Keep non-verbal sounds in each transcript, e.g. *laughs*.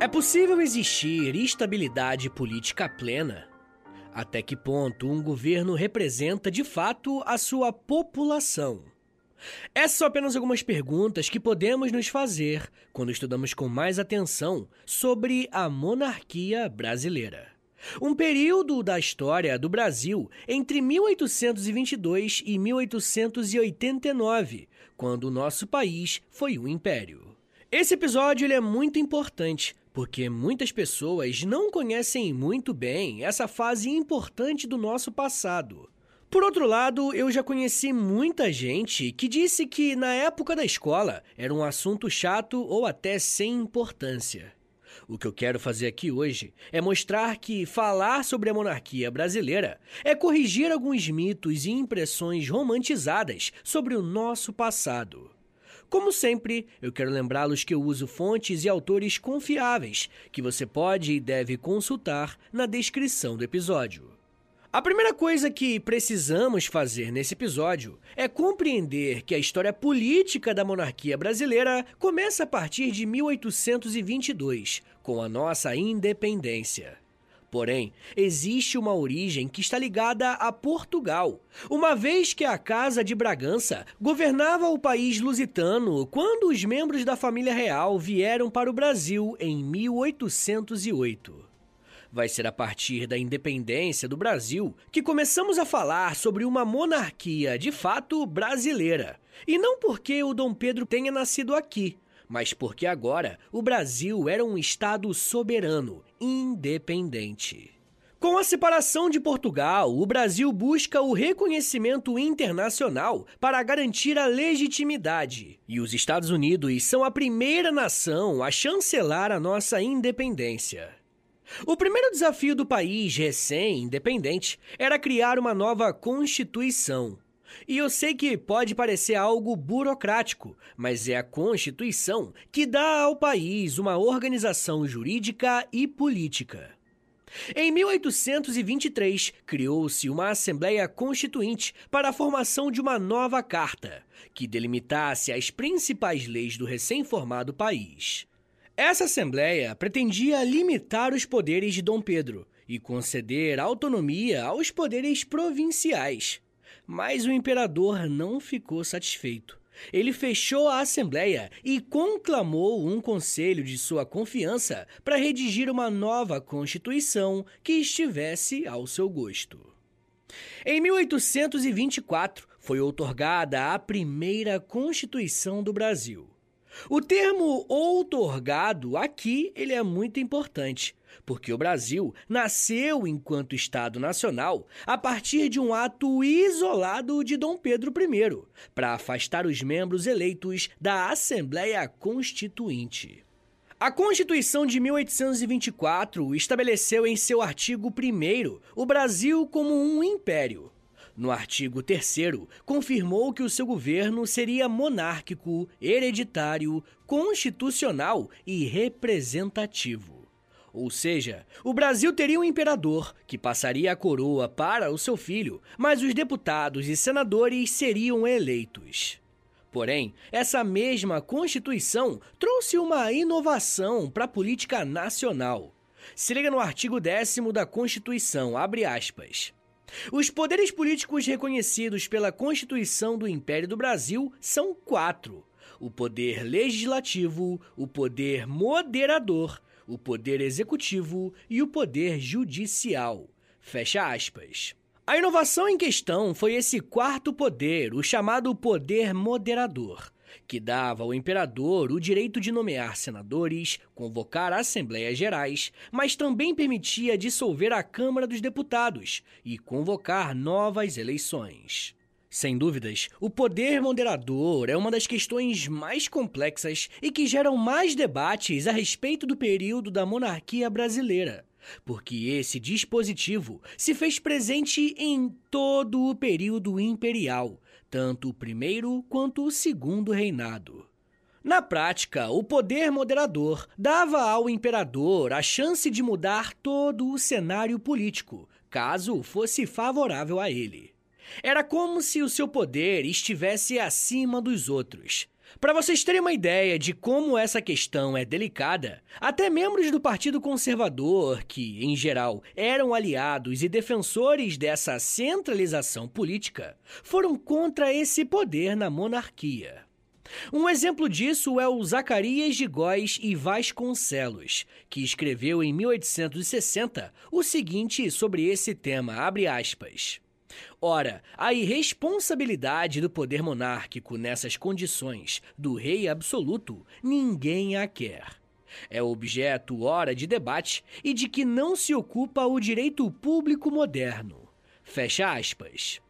É possível existir estabilidade política plena? Até que ponto um governo representa de fato a sua população? Essas são apenas algumas perguntas que podemos nos fazer quando estudamos com mais atenção sobre a monarquia brasileira. Um período da história do Brasil entre 1822 e 1889, quando o nosso país foi um império. Esse episódio é muito importante porque muitas pessoas não conhecem muito bem essa fase importante do nosso passado. Por outro lado, eu já conheci muita gente que disse que na época da escola era um assunto chato ou até sem importância. O que eu quero fazer aqui hoje é mostrar que falar sobre a monarquia brasileira é corrigir alguns mitos e impressões romantizadas sobre o nosso passado. Como sempre, eu quero lembrá-los que eu uso fontes e autores confiáveis que você pode e deve consultar na descrição do episódio. A primeira coisa que precisamos fazer nesse episódio é compreender que a história política da monarquia brasileira começa a partir de 1822, com a nossa independência. Porém, existe uma origem que está ligada a Portugal, uma vez que a Casa de Bragança governava o país lusitano quando os membros da família real vieram para o Brasil em 1808. Vai ser a partir da independência do Brasil que começamos a falar sobre uma monarquia de fato brasileira. E não porque o Dom Pedro tenha nascido aqui, mas porque agora o Brasil era um Estado soberano, independente. Com a separação de Portugal, o Brasil busca o reconhecimento internacional para garantir a legitimidade. E os Estados Unidos são a primeira nação a chancelar a nossa independência. O primeiro desafio do país recém-independente era criar uma nova Constituição. E eu sei que pode parecer algo burocrático, mas é a Constituição que dá ao país uma organização jurídica e política. Em 1823, criou-se uma Assembleia Constituinte para a formação de uma nova carta, que delimitasse as principais leis do recém-formado país. Essa Assembleia pretendia limitar os poderes de Dom Pedro e conceder autonomia aos poderes provinciais. Mas o imperador não ficou satisfeito. Ele fechou a Assembleia e conclamou um conselho de sua confiança para redigir uma nova Constituição que estivesse ao seu gosto. Em 1824, foi outorgada a primeira Constituição do Brasil. O termo outorgado aqui ele é muito importante, porque o Brasil nasceu enquanto Estado nacional a partir de um ato isolado de Dom Pedro I, para afastar os membros eleitos da Assembleia Constituinte. A Constituição de 1824 estabeleceu em seu artigo 1 o Brasil como um império. No artigo 3, confirmou que o seu governo seria monárquico, hereditário, constitucional e representativo. Ou seja, o Brasil teria um imperador que passaria a coroa para o seu filho, mas os deputados e senadores seriam eleitos. Porém, essa mesma Constituição trouxe uma inovação para a política nacional. Se liga no artigo 10 da Constituição, abre aspas. Os poderes políticos reconhecidos pela Constituição do Império do Brasil são quatro: o poder legislativo, o poder moderador, o poder executivo e o poder judicial. Fecha aspas. A inovação em questão foi esse quarto poder, o chamado poder moderador. Que dava ao imperador o direito de nomear senadores, convocar assembleias gerais, mas também permitia dissolver a Câmara dos Deputados e convocar novas eleições. Sem dúvidas, o poder moderador é uma das questões mais complexas e que geram mais debates a respeito do período da monarquia brasileira, porque esse dispositivo se fez presente em todo o período imperial, tanto o primeiro quanto o segundo reinado. Na prática, o poder moderador dava ao imperador a chance de mudar todo o cenário político, caso fosse favorável a ele. Era como se o seu poder estivesse acima dos outros. Para vocês terem uma ideia de como essa questão é delicada, até membros do Partido Conservador, que, em geral, eram aliados e defensores dessa centralização política, foram contra esse poder na monarquia. Um exemplo disso é o Zacarias de Góes e Vasconcelos, que escreveu em 1860 o seguinte sobre esse tema, abre aspas. Ora, a irresponsabilidade do poder monárquico nessas condições do rei absoluto, ninguém a quer. É objeto, ora, de debate e de que não se ocupa o direito público moderno. Fecha aspas.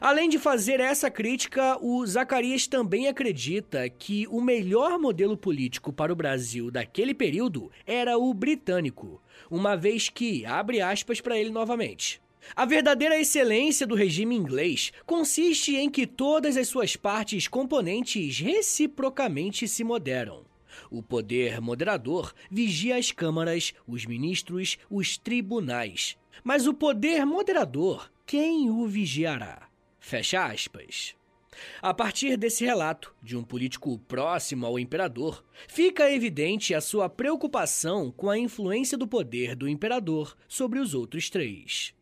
Além de fazer essa crítica, o Zacarias também acredita que o melhor modelo político para o Brasil daquele período era o britânico, uma vez que, abre aspas para ele novamente, a verdadeira excelência do regime inglês consiste em que todas as suas partes componentes reciprocamente se moderam. O poder moderador vigia as câmaras, os ministros, os tribunais. Mas o poder moderador, quem o vigiará? Fecha aspas. A partir desse relato de um político próximo ao imperador, fica evidente a sua preocupação com a influência do poder do imperador sobre os outros três.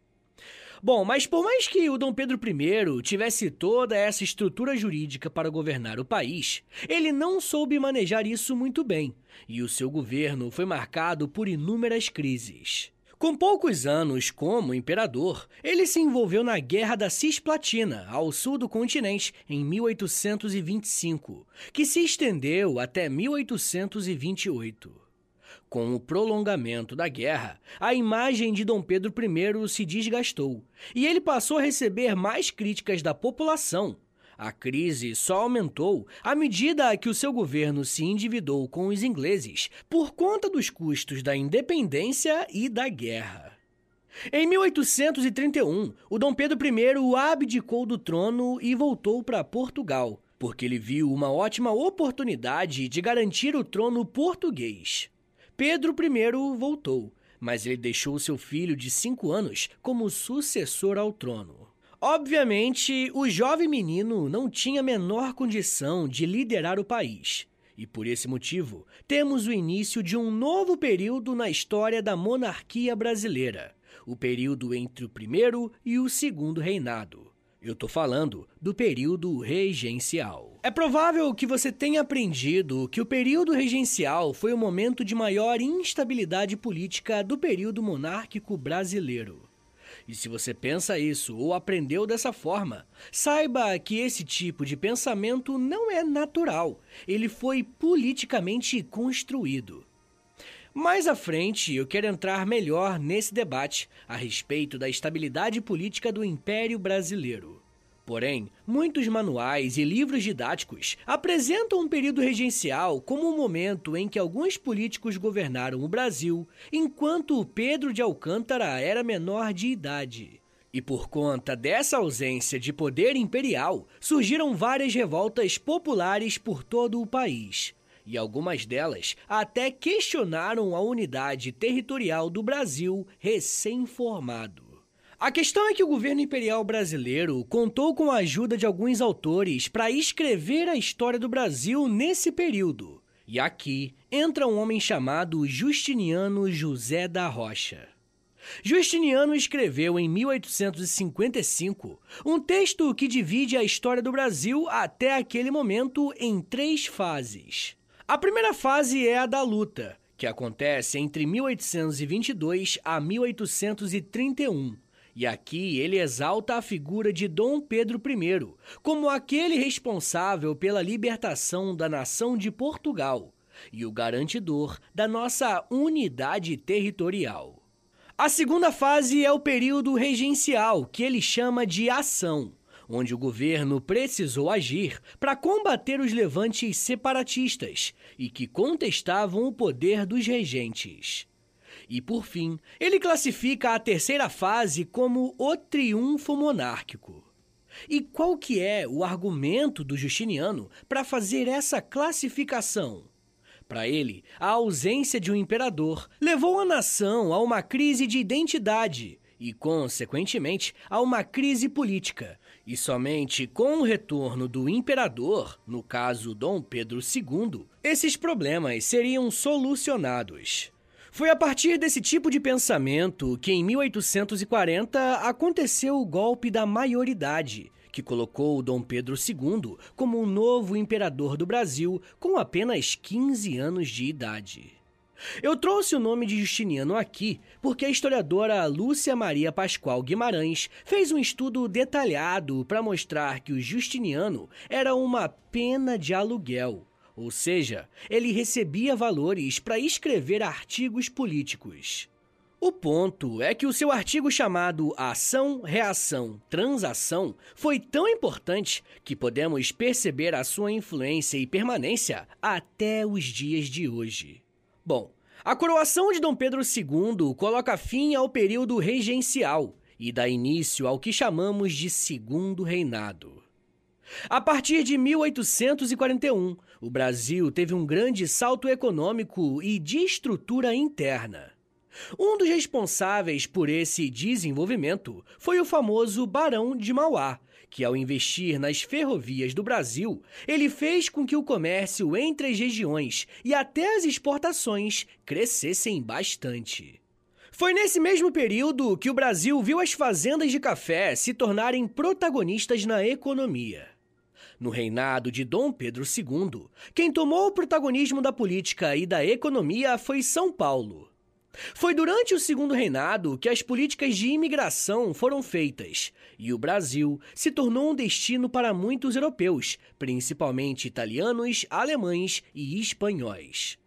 Bom, mas por mais que o Dom Pedro I tivesse toda essa estrutura jurídica para governar o país, ele não soube manejar isso muito bem, e o seu governo foi marcado por inúmeras crises. Com poucos anos como imperador, ele se envolveu na Guerra da Cisplatina, ao sul do continente, em 1825, que se estendeu até 1828. Com o prolongamento da guerra, a imagem de Dom Pedro I se desgastou e ele passou a receber mais críticas da população. A crise só aumentou à medida que o seu governo se endividou com os ingleses por conta dos custos da independência e da guerra. Em 1831, o Dom Pedro I abdicou do trono e voltou para Portugal, porque ele viu uma ótima oportunidade de garantir o trono português. Pedro I voltou, mas ele deixou seu filho de cinco anos como sucessor ao trono. Obviamente, o jovem menino não tinha a menor condição de liderar o país. E por esse motivo, temos o início de um novo período na história da monarquia brasileira, o período entre o primeiro e o segundo reinado. Eu tô falando do período regencial. É provável que você tenha aprendido que o período regencial foi o momento de maior instabilidade política do período monárquico brasileiro. E se você pensa isso ou aprendeu dessa forma, saiba que esse tipo de pensamento não é natural, ele foi politicamente construído. Mais à frente, eu quero entrar melhor nesse debate a respeito da estabilidade política do Império Brasileiro. Porém, muitos manuais e livros didáticos apresentam um período regencial como um momento em que alguns políticos governaram o Brasil, enquanto Pedro de Alcântara era menor de idade. E por conta dessa ausência de poder imperial, surgiram várias revoltas populares por todo o país e algumas delas até questionaram a unidade territorial do Brasil recém-formado. A questão é que o governo imperial brasileiro contou com a ajuda de alguns autores para escrever a história do Brasil nesse período. E aqui entra um homem chamado Justiniano José da Rocha. Justiniano escreveu em 1855 um texto que divide a história do Brasil até aquele momento em três fases. A primeira fase é a da luta, que acontece entre 1822 a 1831, E aqui ele exalta a figura de Dom Pedro I como aquele responsável pela libertação da nação de Portugal e o garantidor da nossa unidade territorial. A segunda fase é o período regencial, que ele chama de ação, onde o governo precisou agir para combater os levantes separatistas e que contestavam o poder dos regentes. E por fim, ele classifica a terceira fase como o triunfo monárquico. E qual que é o argumento do Justiniano para fazer essa classificação? Para ele, a ausência de um imperador levou a nação a uma crise de identidade e, consequentemente, a uma crise política. E somente com o retorno do imperador, no caso Dom Pedro II, esses problemas seriam solucionados. Foi a partir desse tipo de pensamento que, em 1840, aconteceu o golpe da maioridade, que colocou Dom Pedro II como o novo imperador do Brasil com apenas 15 anos de idade. Eu trouxe o nome de Justiniano aqui porque a historiadora Lúcia Maria Pascoal Guimarães fez um estudo detalhado para mostrar que o Justiniano era uma pena de aluguel ou seja, ele recebia valores para escrever artigos políticos. O ponto é que o seu artigo chamado Ação, Reação, Transação foi tão importante que podemos perceber a sua influência e permanência até os dias de hoje. Bom, a coroação de Dom Pedro II coloca fim ao período regencial e dá início ao que chamamos de Segundo Reinado. A partir de 1841, o Brasil teve um grande salto econômico e de estrutura interna. Um dos responsáveis por esse desenvolvimento foi o famoso Barão de Mauá, que ao investir nas ferrovias do Brasil, ele fez com que o comércio entre as regiões e até as exportações crescessem bastante. Foi nesse mesmo período que o Brasil viu as fazendas de café se tornarem protagonistas na economia. No reinado de Dom Pedro II, quem tomou o protagonismo da política e da economia foi São Paulo. Foi durante o segundo reinado que as políticas de imigração foram feitas e o Brasil se tornou um destino para muitos europeus, principalmente italianos, alemães e espanhóis.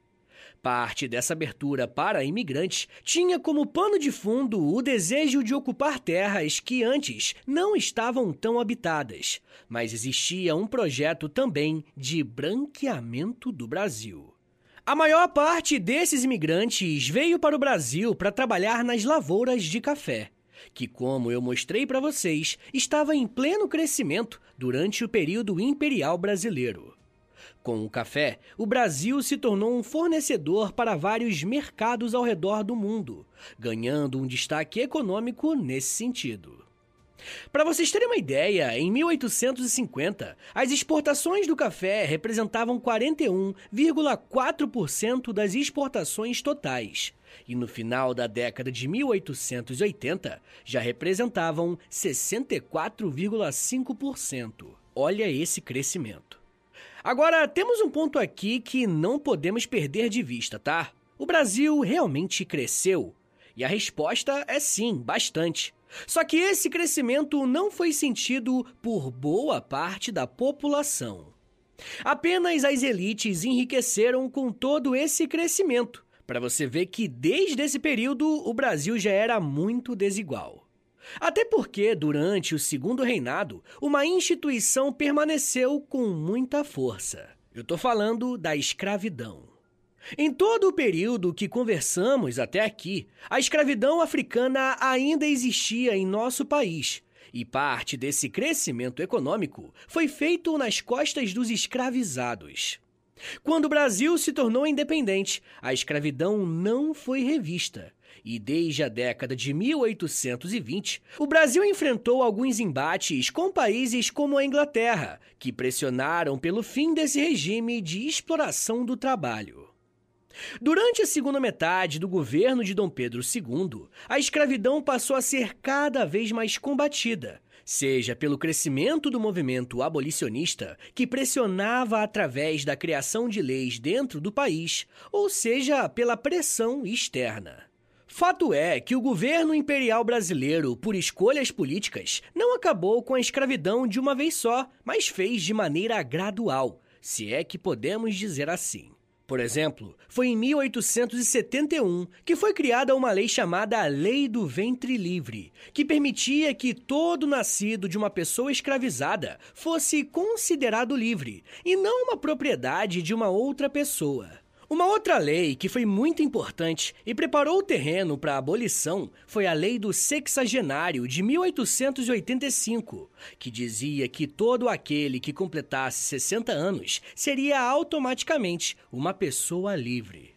Parte dessa abertura para imigrantes tinha como pano de fundo o desejo de ocupar terras que antes não estavam tão habitadas, mas existia um projeto também de branqueamento do Brasil. A maior parte desses imigrantes veio para o Brasil para trabalhar nas lavouras de café, que, como eu mostrei para vocês, estava em pleno crescimento durante o período imperial brasileiro. Com o café, o Brasil se tornou um fornecedor para vários mercados ao redor do mundo, ganhando um destaque econômico nesse sentido. Para vocês terem uma ideia, em 1850, as exportações do café representavam 41,4% das exportações totais, e no final da década de 1880 já representavam 64,5%. Olha esse crescimento. Agora, temos um ponto aqui que não podemos perder de vista, tá? O Brasil realmente cresceu? E a resposta é sim, bastante. Só que esse crescimento não foi sentido por boa parte da população. Apenas as elites enriqueceram com todo esse crescimento, para você ver que desde esse período o Brasil já era muito desigual. Até porque, durante o segundo reinado, uma instituição permaneceu com muita força. Eu estou falando da escravidão. Em todo o período que conversamos até aqui, a escravidão africana ainda existia em nosso país, e parte desse crescimento econômico foi feito nas costas dos escravizados. Quando o Brasil se tornou independente, a escravidão não foi revista e desde a década de 1820, o Brasil enfrentou alguns embates com países como a Inglaterra, que pressionaram pelo fim desse regime de exploração do trabalho. Durante a segunda metade do governo de Dom Pedro II, a escravidão passou a ser cada vez mais combatida, seja pelo crescimento do movimento abolicionista, que pressionava através da criação de leis dentro do país, ou seja pela pressão externa. Fato é que o governo imperial brasileiro, por escolhas políticas, não acabou com a escravidão de uma vez só, mas fez de maneira gradual, se é que podemos dizer assim. Por exemplo, foi em 1871 que foi criada uma lei chamada Lei do Ventre Livre, que permitia que todo nascido de uma pessoa escravizada fosse considerado livre e não uma propriedade de uma outra pessoa. Uma outra lei que foi muito importante e preparou o terreno para a abolição foi a Lei do Sexagenário de 1885, que dizia que todo aquele que completasse 60 anos seria automaticamente uma pessoa livre.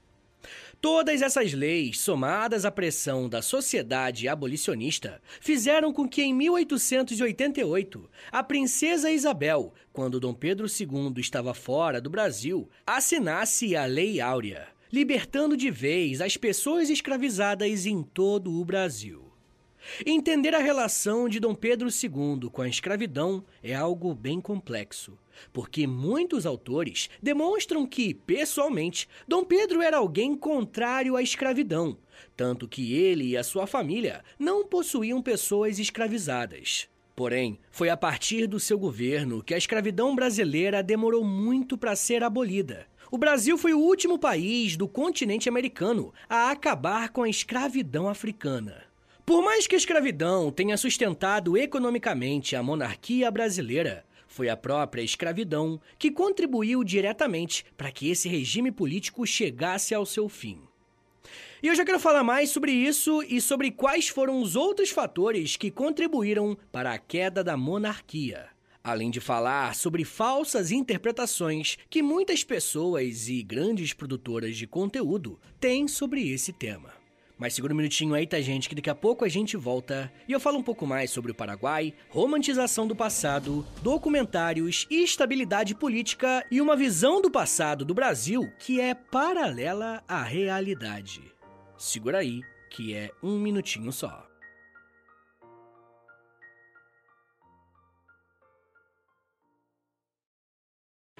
Todas essas leis, somadas à pressão da sociedade abolicionista, fizeram com que em 1888 a princesa Isabel, quando Dom Pedro II estava fora do Brasil, assinasse a Lei Áurea, libertando de vez as pessoas escravizadas em todo o Brasil. Entender a relação de Dom Pedro II com a escravidão é algo bem complexo, porque muitos autores demonstram que, pessoalmente, Dom Pedro era alguém contrário à escravidão, tanto que ele e a sua família não possuíam pessoas escravizadas. Porém, foi a partir do seu governo que a escravidão brasileira demorou muito para ser abolida. O Brasil foi o último país do continente americano a acabar com a escravidão africana. Por mais que a escravidão tenha sustentado economicamente a monarquia brasileira, foi a própria escravidão que contribuiu diretamente para que esse regime político chegasse ao seu fim. E eu já quero falar mais sobre isso e sobre quais foram os outros fatores que contribuíram para a queda da monarquia. Além de falar sobre falsas interpretações que muitas pessoas e grandes produtoras de conteúdo têm sobre esse tema. Mas segura um minutinho aí, tá, gente, que daqui a pouco a gente volta e eu falo um pouco mais sobre o Paraguai, romantização do passado, documentários, estabilidade política e uma visão do passado do Brasil que é paralela à realidade. Segura aí, que é um minutinho só.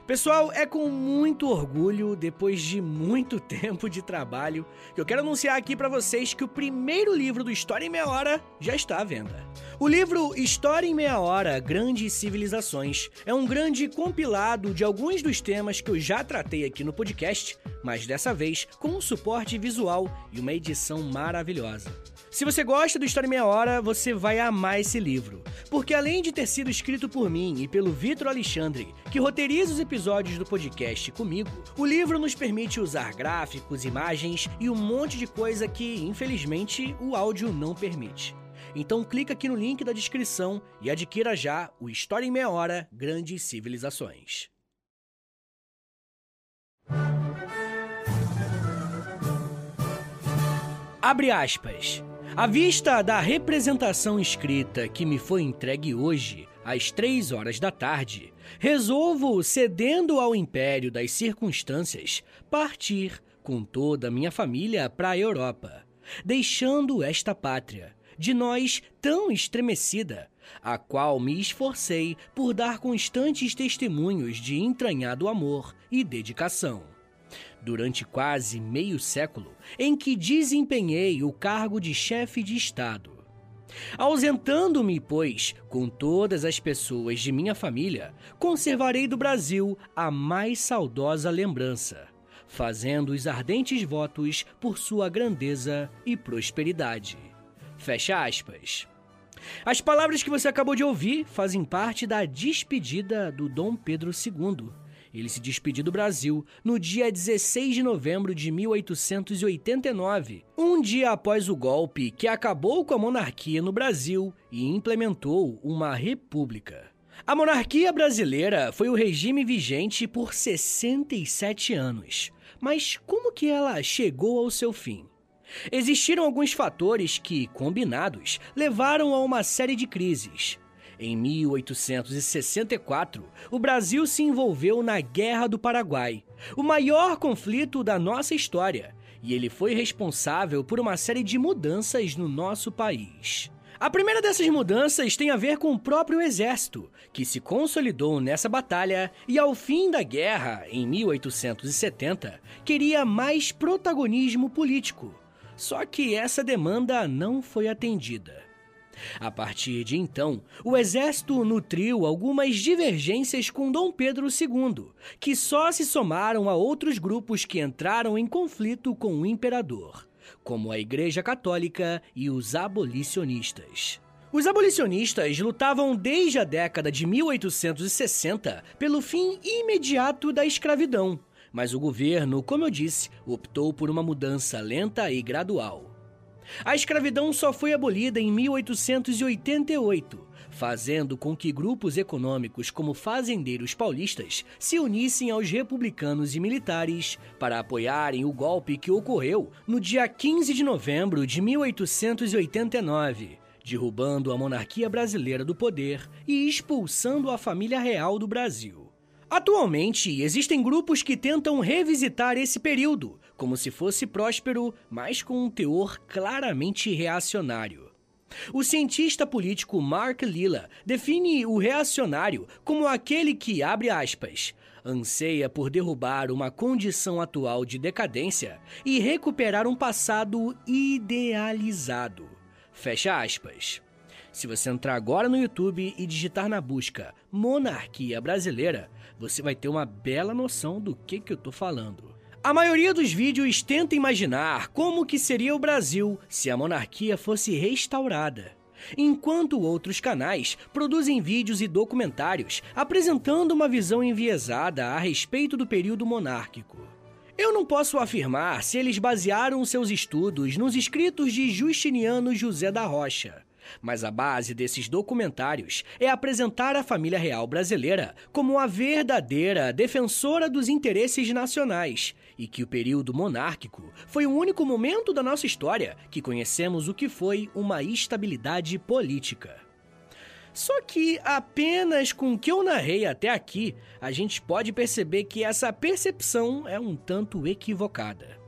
Pessoal, é com muito orgulho, depois de muito *laughs* tempo de trabalho, que eu quero anunciar aqui para vocês que o primeiro livro do História em Meia Hora já está à venda. O livro História em Meia Hora Grandes Civilizações é um grande compilado de alguns dos temas que eu já tratei aqui no podcast, mas dessa vez com um suporte visual e uma edição maravilhosa. Se você gosta do História Meia Hora, você vai amar esse livro. Porque além de ter sido escrito por mim e pelo Vitor Alexandre, que roteiriza os episódios do podcast comigo, o livro nos permite usar gráficos, imagens e um monte de coisa que, infelizmente, o áudio não permite. Então clica aqui no link da descrição e adquira já o História em Meia Hora Grandes Civilizações. Abre aspas. À vista da representação escrita que me foi entregue hoje, às três horas da tarde, resolvo, cedendo ao império das circunstâncias, partir com toda a minha família para a Europa, deixando esta pátria, de nós tão estremecida, a qual me esforcei por dar constantes testemunhos de entranhado amor e dedicação durante quase meio século em que desempenhei o cargo de chefe de Estado. Ausentando-me, pois, com todas as pessoas de minha família, conservarei do Brasil a mais saudosa lembrança, fazendo os ardentes votos por sua grandeza e prosperidade. Fecha aspas. As palavras que você acabou de ouvir fazem parte da despedida do Dom Pedro II ele se despediu do Brasil no dia 16 de novembro de 1889, um dia após o golpe que acabou com a monarquia no Brasil e implementou uma república. A monarquia brasileira foi o regime vigente por 67 anos. Mas como que ela chegou ao seu fim? Existiram alguns fatores que, combinados, levaram a uma série de crises. Em 1864, o Brasil se envolveu na Guerra do Paraguai, o maior conflito da nossa história, e ele foi responsável por uma série de mudanças no nosso país. A primeira dessas mudanças tem a ver com o próprio exército, que se consolidou nessa batalha e, ao fim da guerra, em 1870, queria mais protagonismo político. Só que essa demanda não foi atendida. A partir de então, o exército nutriu algumas divergências com Dom Pedro II, que só se somaram a outros grupos que entraram em conflito com o imperador, como a Igreja Católica e os abolicionistas. Os abolicionistas lutavam desde a década de 1860 pelo fim imediato da escravidão, mas o governo, como eu disse, optou por uma mudança lenta e gradual. A escravidão só foi abolida em 1888, fazendo com que grupos econômicos como fazendeiros paulistas se unissem aos republicanos e militares para apoiarem o golpe que ocorreu no dia 15 de novembro de 1889 derrubando a monarquia brasileira do poder e expulsando a família real do Brasil. Atualmente, existem grupos que tentam revisitar esse período, como se fosse próspero, mas com um teor claramente reacionário. O cientista político Mark Lilla define o reacionário como aquele que, abre aspas, anseia por derrubar uma condição atual de decadência e recuperar um passado idealizado. Fecha aspas. Se você entrar agora no YouTube e digitar na busca Monarquia Brasileira, você vai ter uma bela noção do que, que eu tô falando. A maioria dos vídeos tenta imaginar como que seria o Brasil se a monarquia fosse restaurada. Enquanto outros canais produzem vídeos e documentários apresentando uma visão enviesada a respeito do período monárquico. Eu não posso afirmar se eles basearam seus estudos nos escritos de Justiniano José da Rocha. Mas a base desses documentários é apresentar a família real brasileira como a verdadeira defensora dos interesses nacionais e que o período monárquico foi o único momento da nossa história que conhecemos o que foi uma estabilidade política. Só que apenas com o que eu narrei até aqui, a gente pode perceber que essa percepção é um tanto equivocada.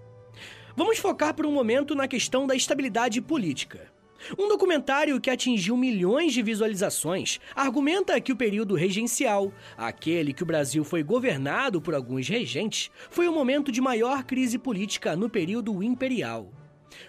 Vamos focar por um momento na questão da estabilidade política. Um documentário que atingiu milhões de visualizações argumenta que o período regencial, aquele que o Brasil foi governado por alguns regentes, foi o momento de maior crise política no período imperial.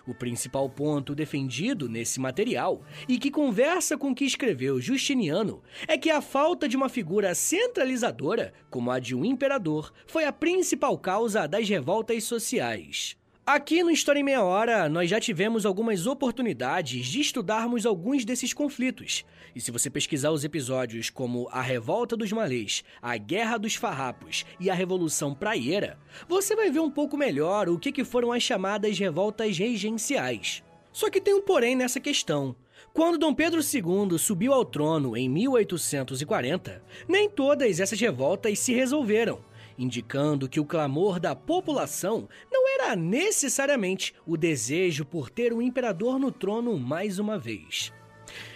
O principal ponto defendido nesse material, e que conversa com o que escreveu Justiniano, é que a falta de uma figura centralizadora, como a de um imperador, foi a principal causa das revoltas sociais. Aqui no História em Meia Hora, nós já tivemos algumas oportunidades de estudarmos alguns desses conflitos. E se você pesquisar os episódios como A Revolta dos Malês, A Guerra dos Farrapos e A Revolução Praieira, você vai ver um pouco melhor o que foram as chamadas revoltas regenciais. Só que tem um porém nessa questão. Quando Dom Pedro II subiu ao trono em 1840, nem todas essas revoltas se resolveram indicando que o clamor da população não era necessariamente o desejo por ter o imperador no trono mais uma vez.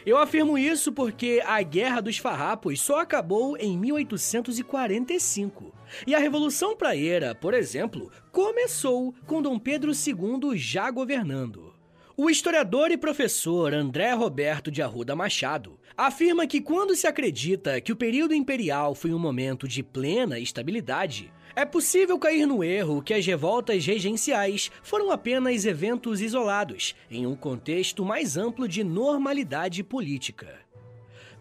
Eu afirmo isso porque a Guerra dos Farrapos só acabou em 1845. E a Revolução Praieira, por exemplo, começou com Dom Pedro II já governando. O historiador e professor André Roberto de Arruda Machado afirma que quando se acredita que o período imperial foi um momento de plena estabilidade, é possível cair no erro que as revoltas regenciais foram apenas eventos isolados em um contexto mais amplo de normalidade política.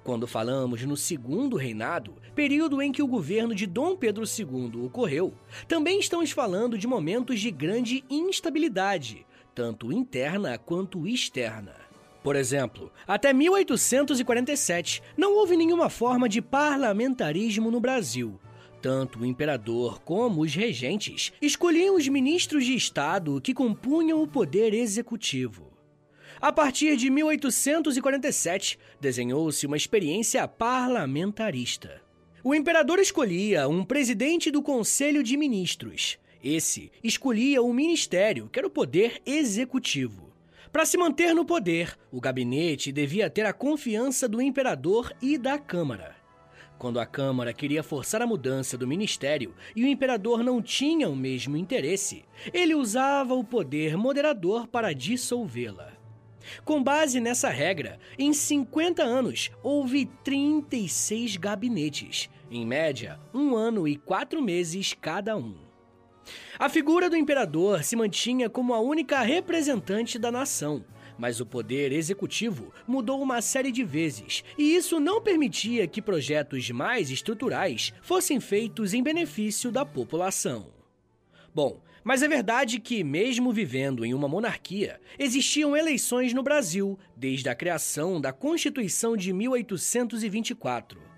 Quando falamos no segundo reinado, período em que o governo de Dom Pedro II ocorreu, também estamos falando de momentos de grande instabilidade, tanto interna quanto externa. Por exemplo, até 1847 não houve nenhuma forma de parlamentarismo no Brasil. Tanto o imperador como os regentes escolhiam os ministros de Estado que compunham o poder executivo. A partir de 1847, desenhou-se uma experiência parlamentarista. O imperador escolhia um presidente do Conselho de Ministros, esse escolhia o ministério, que era o poder executivo. Para se manter no poder, o gabinete devia ter a confiança do imperador e da Câmara. Quando a Câmara queria forçar a mudança do ministério e o imperador não tinha o mesmo interesse, ele usava o poder moderador para dissolvê-la. Com base nessa regra, em 50 anos houve 36 gabinetes, em média, um ano e quatro meses cada um. A figura do imperador se mantinha como a única representante da nação, mas o poder executivo mudou uma série de vezes, e isso não permitia que projetos mais estruturais fossem feitos em benefício da população. Bom, mas é verdade que, mesmo vivendo em uma monarquia, existiam eleições no Brasil desde a criação da Constituição de 1824.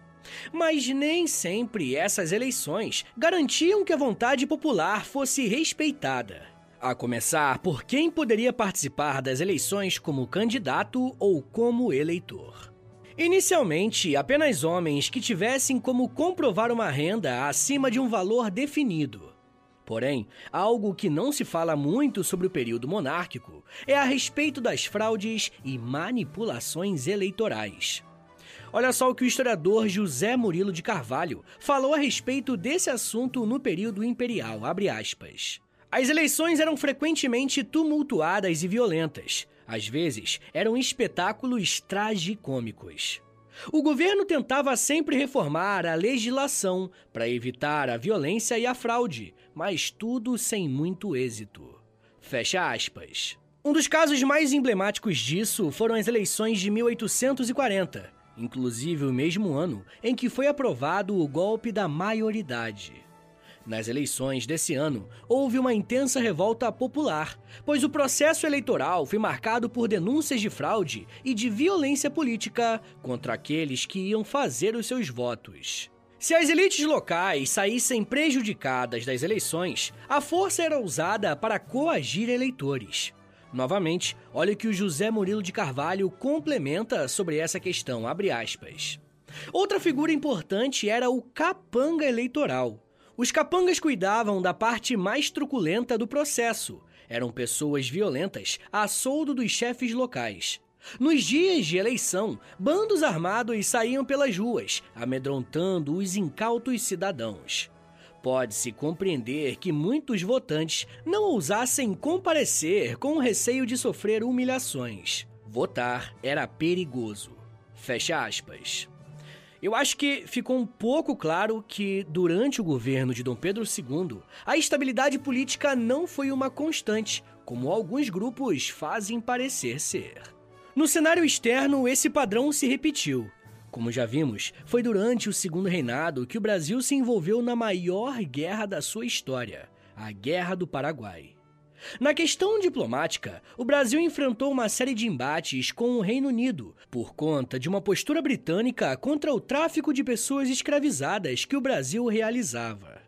Mas nem sempre essas eleições garantiam que a vontade popular fosse respeitada. A começar por quem poderia participar das eleições como candidato ou como eleitor. Inicialmente, apenas homens que tivessem como comprovar uma renda acima de um valor definido. Porém, algo que não se fala muito sobre o período monárquico é a respeito das fraudes e manipulações eleitorais. Olha só o que o historiador José Murilo de Carvalho falou a respeito desse assunto no período imperial, As eleições eram frequentemente tumultuadas e violentas. Às vezes, eram espetáculos tragicômicos. O governo tentava sempre reformar a legislação para evitar a violência e a fraude, mas tudo sem muito êxito. Fecha aspas. Um dos casos mais emblemáticos disso foram as eleições de 1840, inclusive o mesmo ano em que foi aprovado o golpe da maioridade. Nas eleições desse ano, houve uma intensa revolta popular, pois o processo eleitoral foi marcado por denúncias de fraude e de violência política contra aqueles que iam fazer os seus votos. Se as elites locais saíssem prejudicadas das eleições, a força era usada para coagir eleitores. Novamente, olha o que o José Murilo de Carvalho complementa sobre essa questão, Outra figura importante era o capanga eleitoral. Os capangas cuidavam da parte mais truculenta do processo. Eram pessoas violentas a soldo dos chefes locais. Nos dias de eleição, bandos armados saíam pelas ruas, amedrontando os incautos cidadãos. Pode-se compreender que muitos votantes não ousassem comparecer com o receio de sofrer humilhações. Votar era perigoso. Fecha aspas. Eu acho que ficou um pouco claro que, durante o governo de Dom Pedro II, a estabilidade política não foi uma constante, como alguns grupos fazem parecer ser. No cenário externo, esse padrão se repetiu. Como já vimos, foi durante o segundo reinado que o Brasil se envolveu na maior guerra da sua história, a Guerra do Paraguai. Na questão diplomática, o Brasil enfrentou uma série de embates com o Reino Unido por conta de uma postura britânica contra o tráfico de pessoas escravizadas que o Brasil realizava.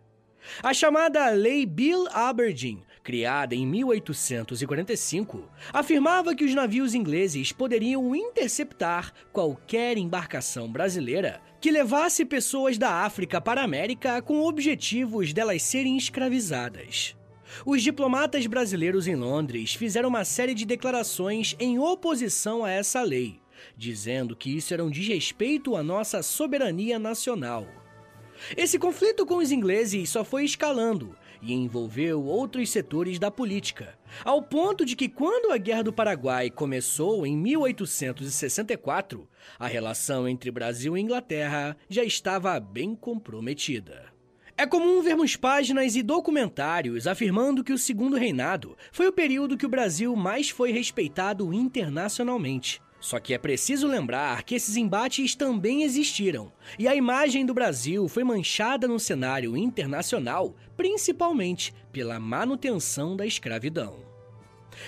A chamada Lei Bill Aberdeen criada em 1845, afirmava que os navios ingleses poderiam interceptar qualquer embarcação brasileira que levasse pessoas da África para a América com objetivos delas serem escravizadas. Os diplomatas brasileiros em Londres fizeram uma série de declarações em oposição a essa lei, dizendo que isso era um desrespeito à nossa soberania nacional. Esse conflito com os ingleses só foi escalando e envolveu outros setores da política, ao ponto de que, quando a Guerra do Paraguai começou em 1864, a relação entre Brasil e Inglaterra já estava bem comprometida. É comum vermos páginas e documentários afirmando que o Segundo Reinado foi o período que o Brasil mais foi respeitado internacionalmente. Só que é preciso lembrar que esses embates também existiram, e a imagem do Brasil foi manchada no cenário internacional, principalmente pela manutenção da escravidão.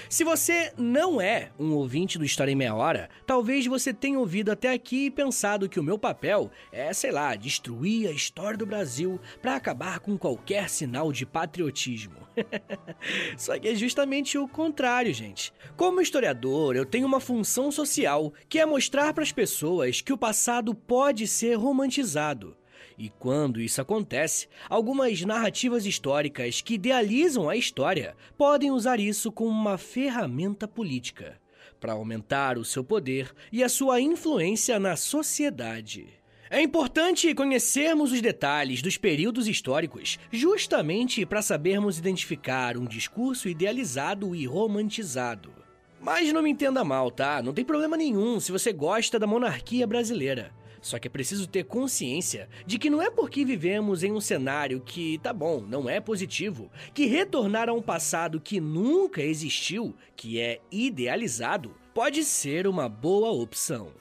Se você não é um ouvinte do História em Meia Hora, talvez você tenha ouvido até aqui e pensado que o meu papel é, sei lá, destruir a história do Brasil para acabar com qualquer sinal de patriotismo. *laughs* Só que é justamente o contrário, gente. Como historiador, eu tenho uma função social que é mostrar para as pessoas que o passado pode ser romantizado e quando isso acontece, algumas narrativas históricas que idealizam a história podem usar isso como uma ferramenta política para aumentar o seu poder e a sua influência na sociedade. É importante conhecermos os detalhes dos períodos históricos, justamente para sabermos identificar um discurso idealizado e romantizado. Mas não me entenda mal, tá? Não tem problema nenhum se você gosta da monarquia brasileira. Só que é preciso ter consciência de que não é porque vivemos em um cenário que, tá bom, não é positivo, que retornar a um passado que nunca existiu, que é idealizado, pode ser uma boa opção.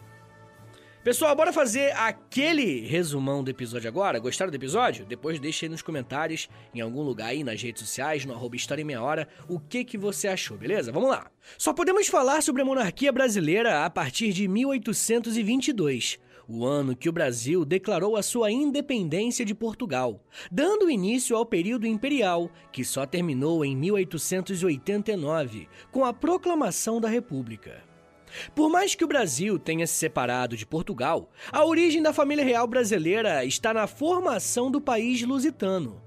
Pessoal, bora fazer aquele resumão do episódio agora? Gostaram do episódio? Depois deixa aí nos comentários, em algum lugar aí nas redes sociais, no arroba História em Meia Hora, o que, que você achou, beleza? Vamos lá! Só podemos falar sobre a monarquia brasileira a partir de 1822, o ano que o Brasil declarou a sua independência de Portugal, dando início ao período imperial, que só terminou em 1889, com a proclamação da República. Por mais que o Brasil tenha se separado de Portugal, a origem da família real brasileira está na formação do país lusitano.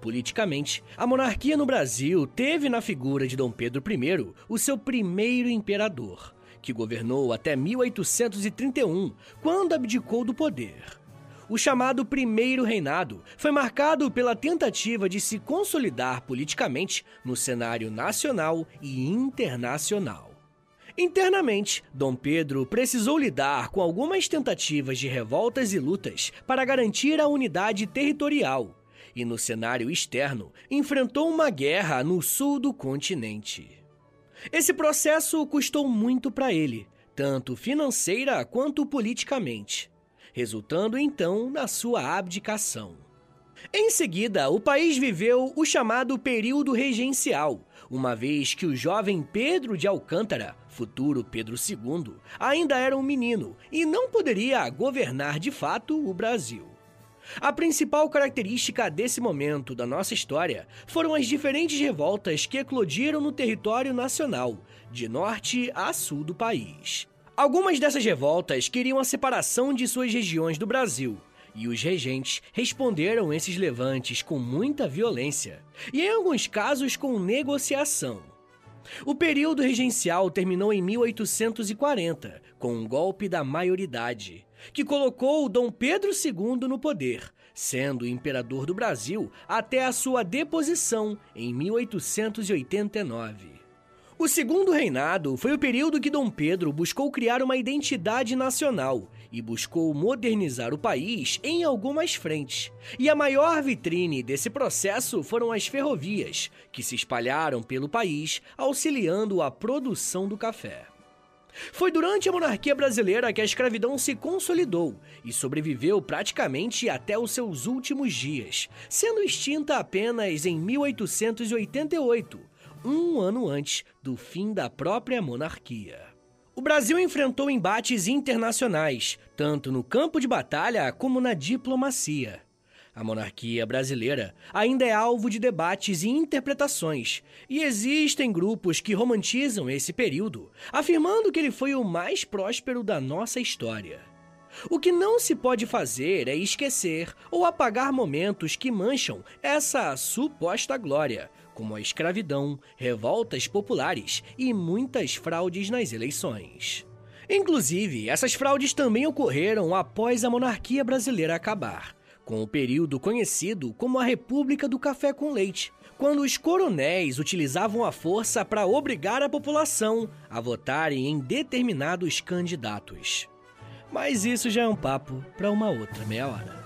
Politicamente, a monarquia no Brasil teve na figura de Dom Pedro I o seu primeiro imperador, que governou até 1831, quando abdicou do poder. O chamado Primeiro Reinado foi marcado pela tentativa de se consolidar politicamente no cenário nacional e internacional. Internamente, Dom Pedro precisou lidar com algumas tentativas de revoltas e lutas para garantir a unidade territorial, e no cenário externo, enfrentou uma guerra no sul do continente. Esse processo custou muito para ele, tanto financeira quanto politicamente, resultando então na sua abdicação. Em seguida, o país viveu o chamado período regencial, uma vez que o jovem Pedro de Alcântara, futuro Pedro II, ainda era um menino e não poderia governar de fato o Brasil. A principal característica desse momento da nossa história foram as diferentes revoltas que eclodiram no território nacional, de norte a sul do país. Algumas dessas revoltas queriam a separação de suas regiões do Brasil, e os regentes responderam esses levantes com muita violência e, em alguns casos, com negociação. O período regencial terminou em 1840, com um golpe da maioridade, que colocou Dom Pedro II no poder, sendo imperador do Brasil até a sua deposição em 1889. O segundo reinado foi o período que Dom Pedro buscou criar uma identidade nacional e buscou modernizar o país em algumas frentes. E a maior vitrine desse processo foram as ferrovias, que se espalharam pelo país, auxiliando a produção do café. Foi durante a monarquia brasileira que a escravidão se consolidou e sobreviveu praticamente até os seus últimos dias, sendo extinta apenas em 1888 um ano antes do fim da própria monarquia. O Brasil enfrentou embates internacionais, tanto no campo de batalha como na diplomacia. A monarquia brasileira ainda é alvo de debates e interpretações, e existem grupos que romantizam esse período, afirmando que ele foi o mais próspero da nossa história. O que não se pode fazer é esquecer ou apagar momentos que mancham essa suposta glória, como a escravidão, revoltas populares e muitas fraudes nas eleições. Inclusive, essas fraudes também ocorreram após a monarquia brasileira acabar, com o período conhecido como a República do Café com Leite, quando os coronéis utilizavam a força para obrigar a população a votarem em determinados candidatos. Mas isso já é um papo para uma outra meia hora.